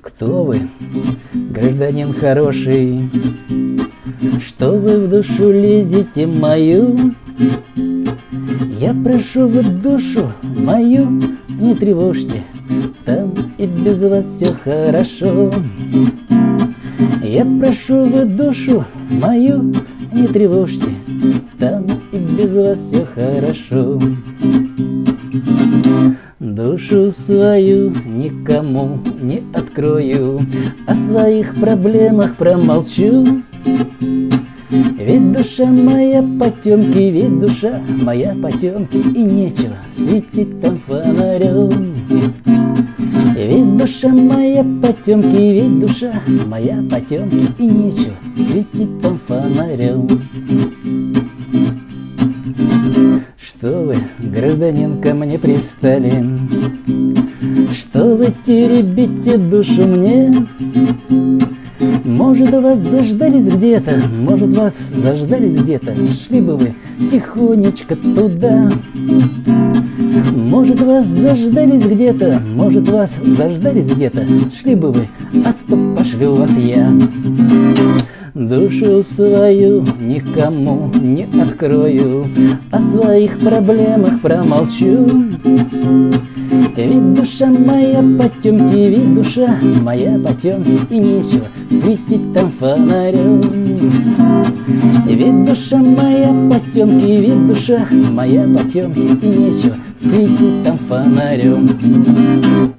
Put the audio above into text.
Кто вы, гражданин хороший? Что вы в душу лезете мою? Я прошу вы душу мою не тревожьте, там и без вас все хорошо. Я прошу вы душу мою не тревожьте, там и без вас все хорошо. Душу свою никому не открою, О своих проблемах промолчу. Ведь душа моя потемки, ведь душа моя потемки, И нечего светить там фонарем. Ведь душа моя потемки, ведь душа моя потемки, И нечего светить там фонарем. Мне пристали? Что вы теребите душу мне? Может, вас заждались где-то, может, вас заждались где-то, Шли бы вы тихонечко туда. Может, вас заждались где-то, может, вас заждались где-то, Шли бы вы, а то пошлю вас я. Душу свою никому не открою, О своих проблемах промолчу. Ведь душа моя потемки, ведь душа моя потемки, И нечего светить там фонарем. Ведь душа моя потемки, ведь душа моя потемки, И нечего светить там фонарем.